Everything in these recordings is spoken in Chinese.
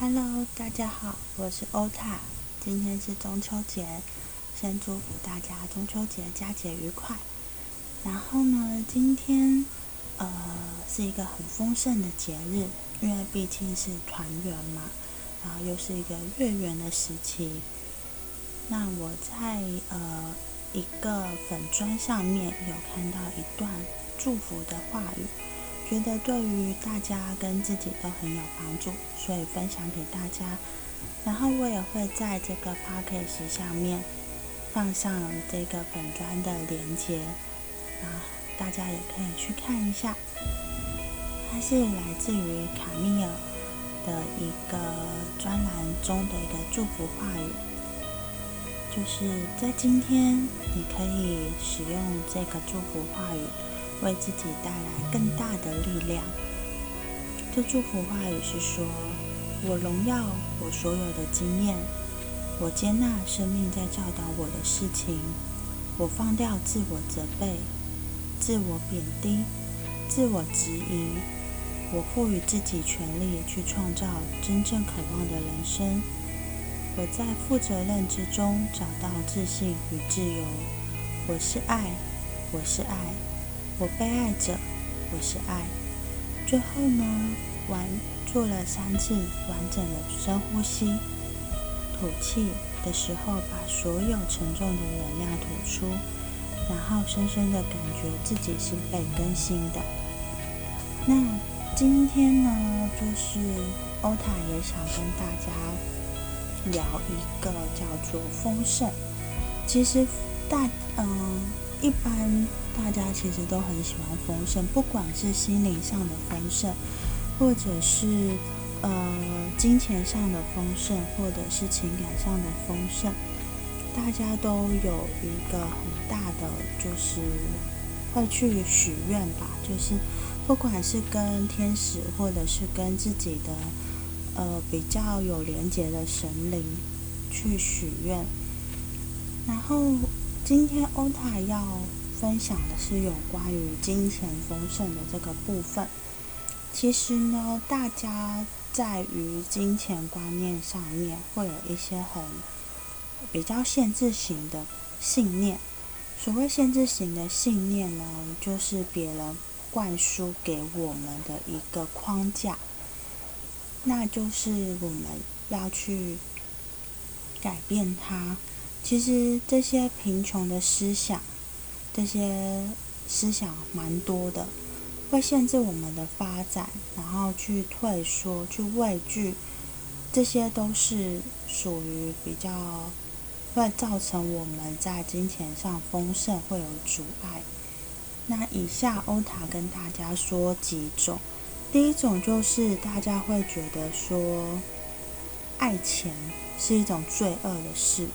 Hello，大家好，我是欧塔。今天是中秋节，先祝福大家中秋节佳节愉快。然后呢，今天呃是一个很丰盛的节日，因为毕竟是团圆嘛，然后又是一个月圆的时期。那我在呃一个粉砖上面有看到一段祝福的话语。觉得对于大家跟自己都很有帮助，所以分享给大家。然后我也会在这个 p o c k e t 下面放上这个本专的链接，啊，大家也可以去看一下。它是来自于卡米尔的一个专栏中的一个祝福话语，就是在今天你可以使用这个祝福话语。为自己带来更大的力量。这祝福话语是说：“我荣耀我所有的经验，我接纳生命在教导我的事情，我放掉自我责备、自我贬低、自我质疑，我赋予自己权利去创造真正渴望的人生。我在负责任之中找到自信与自由。我是爱，我是爱。”我被爱着，我是爱。最后呢，完做了三次完整的深呼吸，吐气的时候把所有沉重的能量吐出，然后深深的感觉自己是被更新的。那今天呢，就是欧塔也想跟大家聊一个叫做丰盛。其实大嗯，一般。大家其实都很喜欢丰盛，不管是心灵上的丰盛，或者是呃金钱上的丰盛，或者是情感上的丰盛，大家都有一个很大的，就是会去许愿吧，就是不管是跟天使，或者是跟自己的呃比较有连结的神灵去许愿。然后今天欧塔要。分享的是有关于金钱丰盛的这个部分。其实呢，大家在于金钱观念上面会有一些很比较限制型的信念。所谓限制型的信念呢，就是别人灌输给我们的一个框架，那就是我们要去改变它。其实这些贫穷的思想。这些思想蛮多的，会限制我们的发展，然后去退缩、去畏惧，这些都是属于比较会造成我们在金钱上丰盛会有阻碍。那以下欧塔跟大家说几种，第一种就是大家会觉得说，爱钱是一种罪恶的事，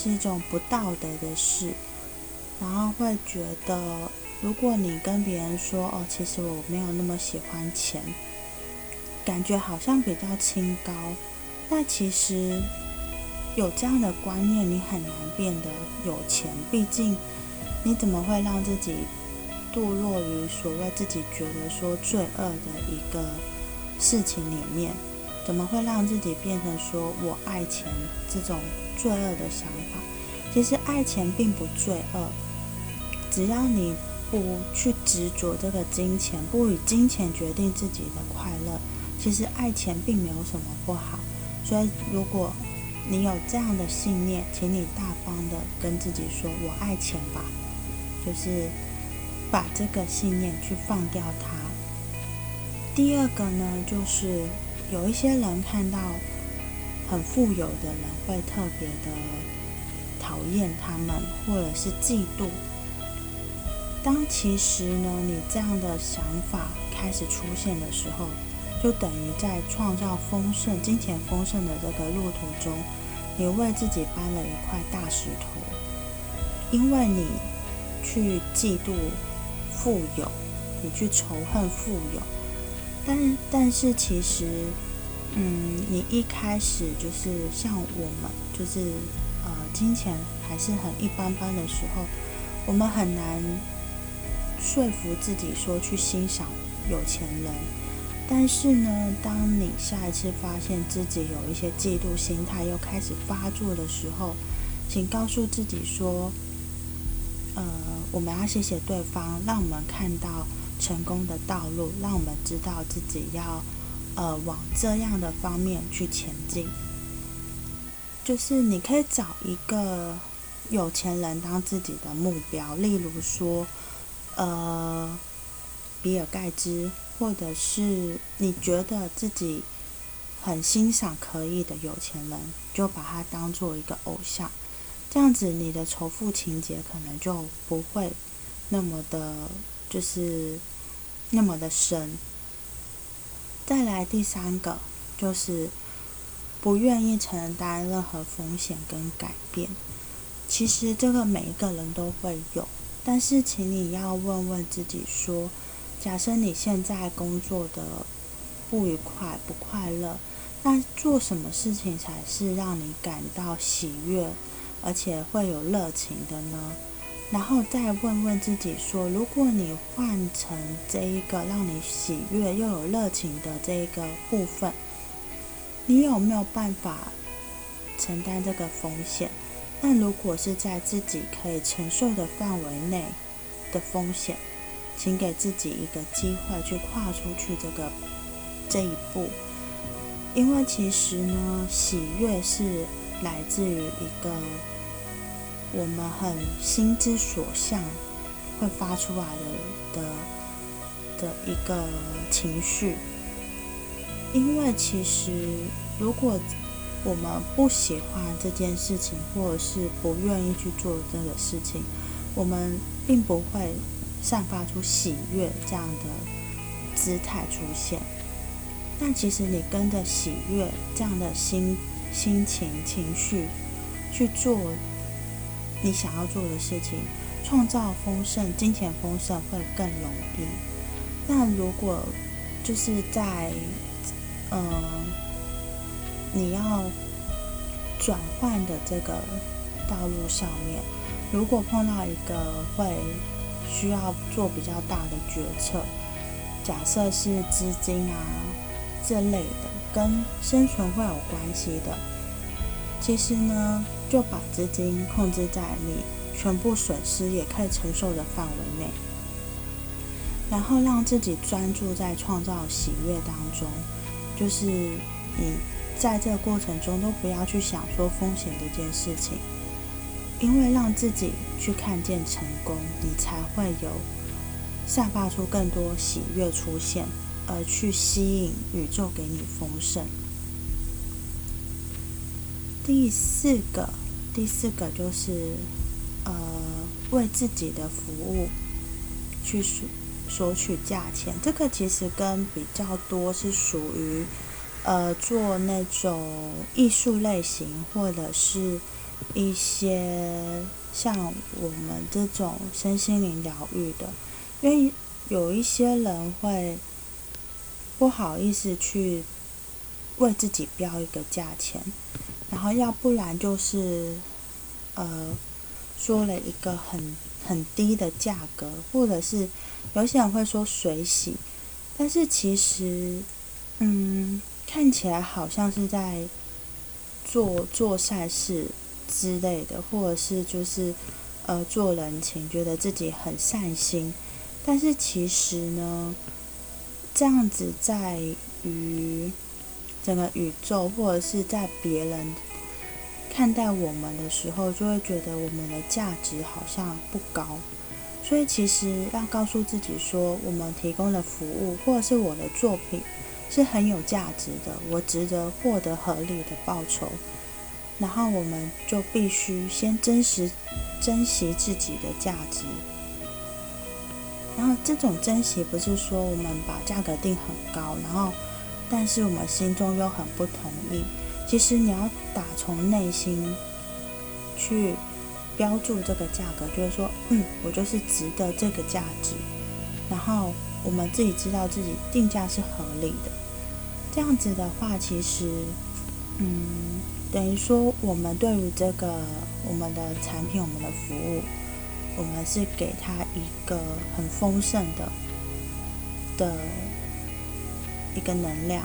是一种不道德的事。然后会觉得，如果你跟别人说哦，其实我没有那么喜欢钱，感觉好像比较清高。但其实有这样的观念，你很难变得有钱。毕竟，你怎么会让自己堕落于所谓自己觉得说罪恶的一个事情里面？怎么会让自己变成说我爱钱这种罪恶的想法？其实爱钱并不罪恶。只要你不去执着这个金钱，不以金钱决定自己的快乐，其实爱钱并没有什么不好。所以，如果你有这样的信念，请你大方的跟自己说：“我爱钱吧。”就是把这个信念去放掉它。第二个呢，就是有一些人看到很富有的人，会特别的讨厌他们，或者是嫉妒。当其实呢，你这样的想法开始出现的时候，就等于在创造丰盛、金钱丰盛的这个路途中，你为自己搬了一块大石头，因为你去嫉妒富有，你去仇恨富有，但但是其实，嗯，你一开始就是像我们，就是呃，金钱还是很一般般的时候，我们很难。说服自己说去欣赏有钱人，但是呢，当你下一次发现自己有一些嫉妒心态又开始发作的时候，请告诉自己说：“呃，我们要谢谢对方，让我们看到成功的道路，让我们知道自己要呃往这样的方面去前进。”就是你可以找一个有钱人当自己的目标，例如说，呃，比尔盖茨。或者是你觉得自己很欣赏可以的有钱人，就把他当做一个偶像，这样子你的仇富情节可能就不会那么的，就是那么的深。再来第三个就是不愿意承担任何风险跟改变。其实这个每一个人都会有，但是请你要问问自己说。假设你现在工作的不愉快、不快乐，那做什么事情才是让你感到喜悦，而且会有热情的呢？然后再问问自己说：如果你换成这一个让你喜悦又有热情的这一个部分，你有没有办法承担这个风险？那如果是在自己可以承受的范围内的风险？请给自己一个机会去跨出去这个这一步，因为其实呢，喜悦是来自于一个我们很心之所向会发出来的的的一个情绪。因为其实如果我们不喜欢这件事情，或者是不愿意去做这个事情，我们并不会。散发出喜悦这样的姿态出现，但其实你跟着喜悦这样的心心情情绪去做你想要做的事情，创造丰盛、金钱丰盛会更容易。那如果就是在嗯你要转换的这个道路上面，如果碰到一个会需要做比较大的决策，假设是资金啊这类的，跟生存会有关系的。其实呢，就把资金控制在你全部损失也可以承受的范围内，然后让自己专注在创造喜悦当中。就是你在这个过程中都不要去想说风险这件事情。因为让自己去看见成功，你才会有散发出更多喜悦出现，而去吸引宇宙给你丰盛。第四个，第四个就是呃，为自己的服务去索索取价钱。这个其实跟比较多是属于呃做那种艺术类型，或者是。一些像我们这种身心灵疗愈的，因为有一些人会不好意思去为自己标一个价钱，然后要不然就是呃说了一个很很低的价格，或者是有些人会说水洗，但是其实嗯看起来好像是在做做善事。之类的，或者是就是呃做人情，觉得自己很善心，但是其实呢，这样子在于整个宇宙，或者是在别人看待我们的时候，就会觉得我们的价值好像不高。所以其实要告诉自己说，我们提供的服务或者是我的作品是很有价值的，我值得获得合理的报酬。然后我们就必须先真实珍惜自己的价值。然后这种珍惜不是说我们把价格定很高，然后但是我们心中又很不同意。其实你要打从内心去标注这个价格，就是说，嗯，我就是值得这个价值。然后我们自己知道自己定价是合理的。这样子的话，其实，嗯。等于说，我们对于这个我们的产品、我们的服务，我们是给他一个很丰盛的的一个能量，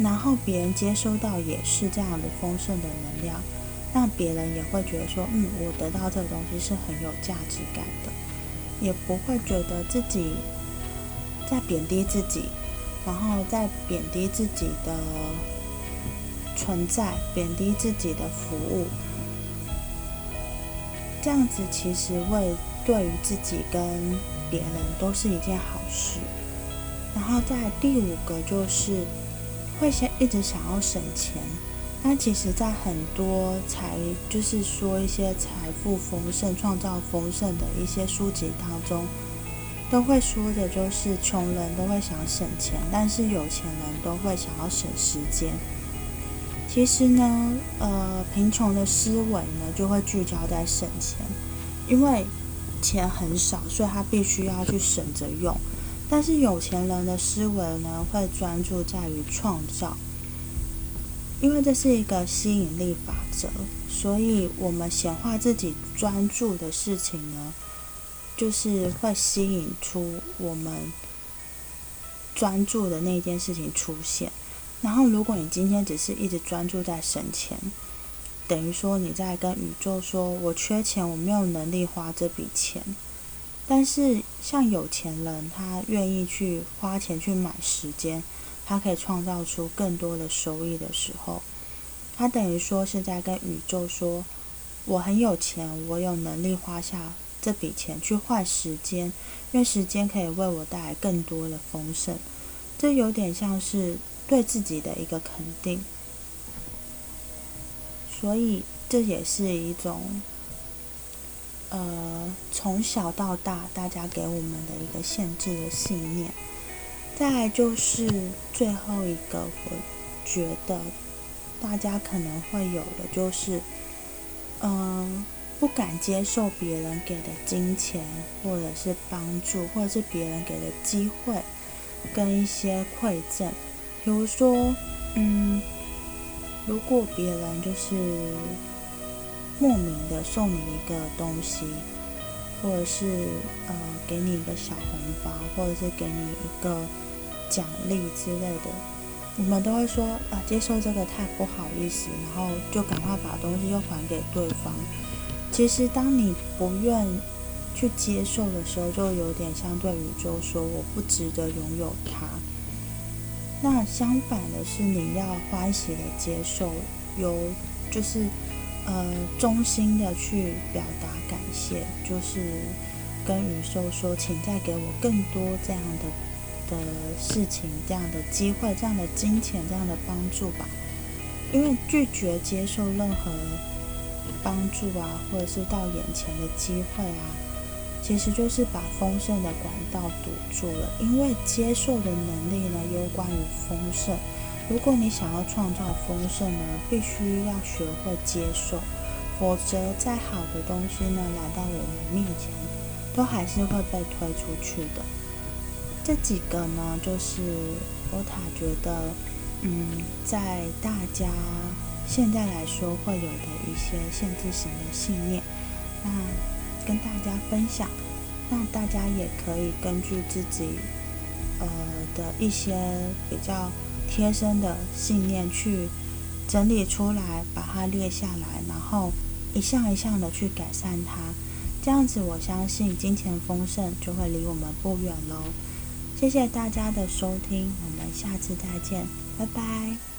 然后别人接收到也是这样的丰盛的能量，那别人也会觉得说，嗯，我得到这个东西是很有价值感的，也不会觉得自己在贬低自己，然后在贬低自己的存在，贬低自己的服务。这样子其实会对于自己跟别人都是一件好事。然后在第五个就是会先一直想要省钱。那其实，在很多财就是说一些财富丰盛、创造丰盛的一些书籍当中，都会说的就是穷人都会想省钱，但是有钱人都会想要省时间。其实呢，呃，贫穷的思维呢，就会聚焦在省钱，因为钱很少，所以他必须要去省着用。但是有钱人的思维呢，会专注在于创造，因为这是一个吸引力法则，所以我们显化自己专注的事情呢，就是会吸引出我们专注的那件事情出现。然后，如果你今天只是一直专注在省钱，等于说你在跟宇宙说：“我缺钱，我没有能力花这笔钱。”但是，像有钱人，他愿意去花钱去买时间，他可以创造出更多的收益的时候，他等于说是在跟宇宙说：“我很有钱，我有能力花下这笔钱去换时间，因为时间可以为我带来更多的丰盛。”这有点像是。对自己的一个肯定，所以这也是一种，呃，从小到大大家给我们的一个限制的信念。再就是最后一个，我觉得大家可能会有的就是，嗯，不敢接受别人给的金钱，或者是帮助，或者是别人给的机会，跟一些馈赠。比如说，嗯，如果别人就是莫名的送你一个东西，或者是呃给你一个小红包，或者是给你一个奖励之类的，我们都会说啊，接受这个太不好意思，然后就赶快把东西又还给对方。其实，当你不愿去接受的时候，就有点相对宇宙说，我不值得拥有它。那相反的是，你要欢喜的接受，有就是呃衷心的去表达感谢，就是跟宇宙说，请再给我更多这样的的事情，这样的机会，这样的金钱，这样的帮助吧。因为拒绝接受任何帮助啊，或者是到眼前的机会啊。其实就是把丰盛的管道堵住了，因为接受的能力呢，攸关于丰盛。如果你想要创造丰盛呢，必须要学会接受，否则再好的东西呢，来到我们面前，都还是会被推出去的。这几个呢，就是欧塔觉得，嗯，在大家现在来说会有的一些限制型的信念，那。跟大家分享，那大家也可以根据自己呃的一些比较贴身的信念去整理出来，把它列下来，然后一项一项的去改善它。这样子，我相信金钱丰盛就会离我们不远喽。谢谢大家的收听，我们下次再见，拜拜。